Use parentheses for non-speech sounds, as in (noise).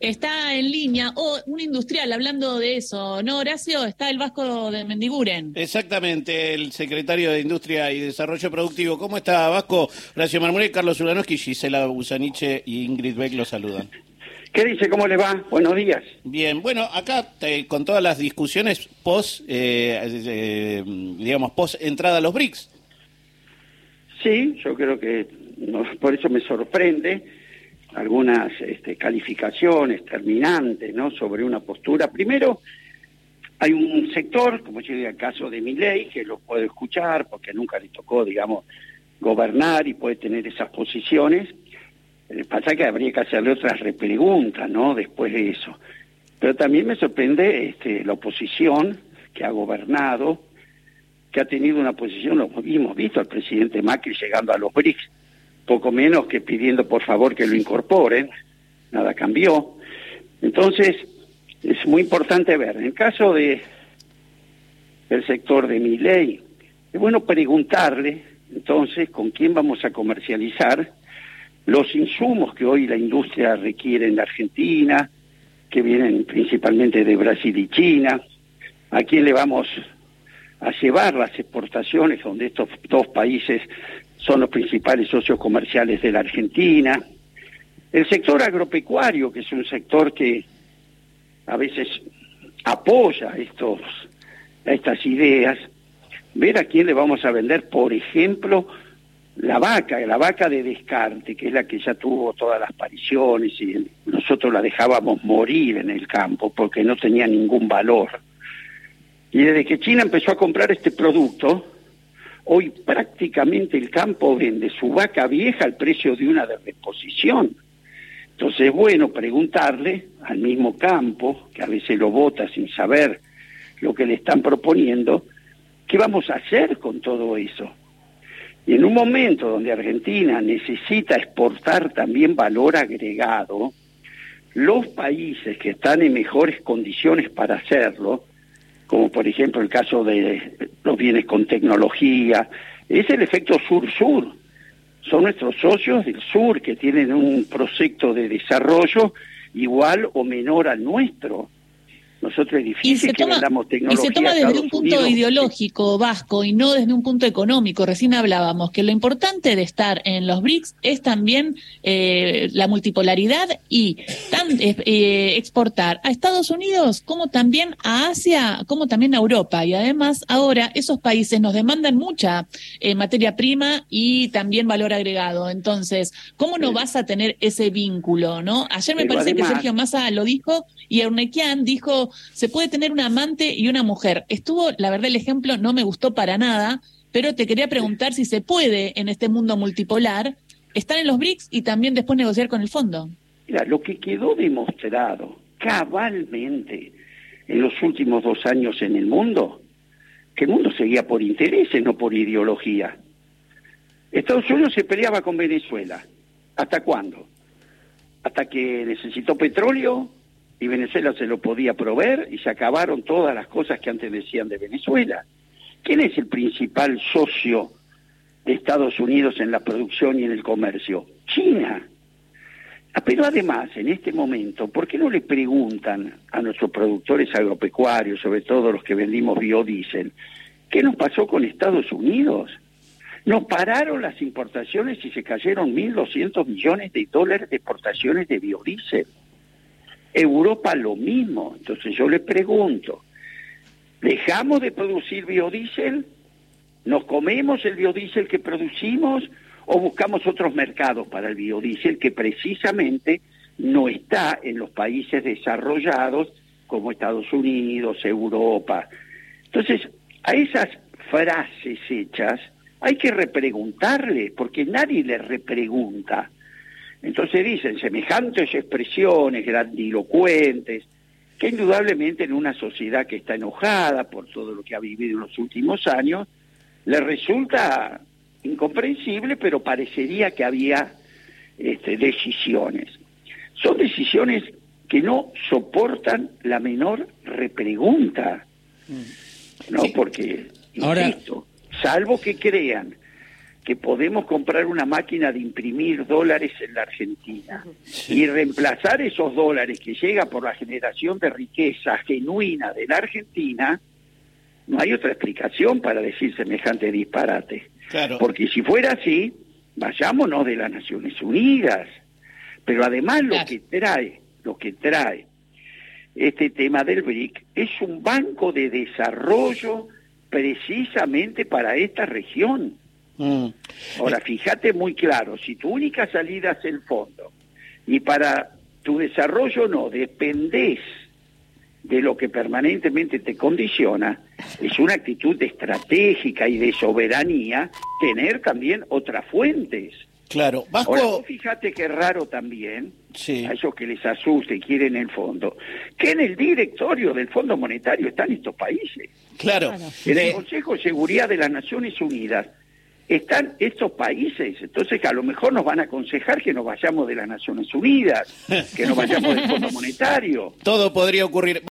Está en línea, o un industrial hablando de eso, ¿no, Horacio? Está el Vasco de Mendiguren. Exactamente, el secretario de Industria y Desarrollo Productivo. ¿Cómo está, Vasco? Horacio Marmuré, Carlos Ulanowski, Gisela Busaniche y Ingrid Beck lo saludan. ¿Qué dice? ¿Cómo le va? Buenos días. Bien, bueno, acá con todas las discusiones post, eh, eh, digamos, post entrada a los BRICS. Sí, yo creo que por eso me sorprende algunas este, calificaciones terminantes ¿no? sobre una postura. Primero, hay un sector, como digo el caso de mi ley, que lo puedo escuchar porque nunca le tocó, digamos, gobernar y puede tener esas posiciones. Eh, pasa que habría que hacerle otras repreguntas, ¿no? Después de eso. Pero también me sorprende este, la oposición que ha gobernado, que ha tenido una posición, lo hemos visto al presidente Macri llegando a los BRICS, poco menos que pidiendo por favor que lo incorporen, nada cambió. Entonces, es muy importante ver, en el caso de el sector de mi ley, es bueno preguntarle entonces con quién vamos a comercializar los insumos que hoy la industria requiere en la Argentina, que vienen principalmente de Brasil y China, a quién le vamos a llevar las exportaciones donde estos dos países son los principales socios comerciales de la Argentina. El sector agropecuario, que es un sector que a veces apoya estos, estas ideas, ver a quién le vamos a vender, por ejemplo, la vaca, la vaca de descarte, que es la que ya tuvo todas las pariciones y nosotros la dejábamos morir en el campo porque no tenía ningún valor. Y desde que China empezó a comprar este producto, Hoy prácticamente el campo vende su vaca vieja al precio de una de reposición. Entonces es bueno preguntarle al mismo campo, que a veces lo vota sin saber lo que le están proponiendo, ¿qué vamos a hacer con todo eso? Y en un momento donde Argentina necesita exportar también valor agregado, los países que están en mejores condiciones para hacerlo como por ejemplo el caso de los bienes con tecnología, es el efecto sur-sur. Son nuestros socios del sur que tienen un proyecto de desarrollo igual o menor al nuestro. Nosotros es difícil que vendamos tecnología. Y se toma desde un punto ideológico vasco y no desde un punto económico. Recién hablábamos que lo importante de estar en los BRICS es también eh, la multipolaridad y eh, eh, exportar a Estados Unidos como también a Asia, como también a Europa. Y además ahora esos países nos demandan mucha materia prima y también valor agregado. Entonces, ¿cómo no vas a tener ese vínculo? no Ayer me parece que Sergio Massa lo dijo y Ernequian dijo se puede tener un amante y una mujer. Estuvo, la verdad, el ejemplo no me gustó para nada, pero te quería preguntar si se puede en este mundo multipolar estar en los BRICS y también después negociar con el fondo. Mira, lo que quedó demostrado cabalmente en los últimos dos años en el mundo, que el mundo seguía por intereses, no por ideología. Estados Unidos se peleaba con Venezuela. ¿Hasta cuándo? Hasta que necesitó petróleo y Venezuela se lo podía proveer y se acabaron todas las cosas que antes decían de Venezuela. ¿Quién es el principal socio de Estados Unidos en la producción y en el comercio? China. Pero además, en este momento, ¿por qué no le preguntan a nuestros productores agropecuarios, sobre todo los que vendimos biodiesel, qué nos pasó con Estados Unidos? Nos pararon las importaciones y se cayeron 1.200 millones de dólares de exportaciones de biodiesel. Europa lo mismo. Entonces yo le pregunto, ¿dejamos de producir biodiesel? ¿Nos comemos el biodiesel que producimos o buscamos otros mercados para el biodiesel que precisamente no está en los países desarrollados como Estados Unidos, Europa? Entonces, a esas frases hechas hay que repreguntarle, porque nadie le repregunta. Entonces dicen semejantes expresiones grandilocuentes, que indudablemente en una sociedad que está enojada por todo lo que ha vivido en los últimos años, le resulta incomprensible, pero parecería que había este, decisiones. Son decisiones que no soportan la menor repregunta, ¿no? Porque, insisto, salvo que crean que podemos comprar una máquina de imprimir dólares en la Argentina y reemplazar esos dólares que llega por la generación de riqueza genuina de la Argentina, no hay otra explicación para decir semejante disparate. Porque si fuera así, vayámonos de las Naciones Unidas. Pero además lo que trae, lo que trae este tema del BRIC es un banco de desarrollo precisamente para esta región. Mm. Ahora, fíjate muy claro, si tu única salida es el fondo y para tu desarrollo no dependés de lo que permanentemente te condiciona, es una actitud estratégica y de soberanía tener también otras fuentes. Claro, Ahora, fíjate que raro también, a esos que les asuste y quieren el fondo, que en el directorio del Fondo Monetario están estos países. Claro. En el Consejo de Seguridad de las Naciones Unidas están estos países. Entonces, a lo mejor nos van a aconsejar que nos vayamos de las Naciones Unidas, que nos vayamos del Fondo Monetario. (laughs) Todo podría ocurrir.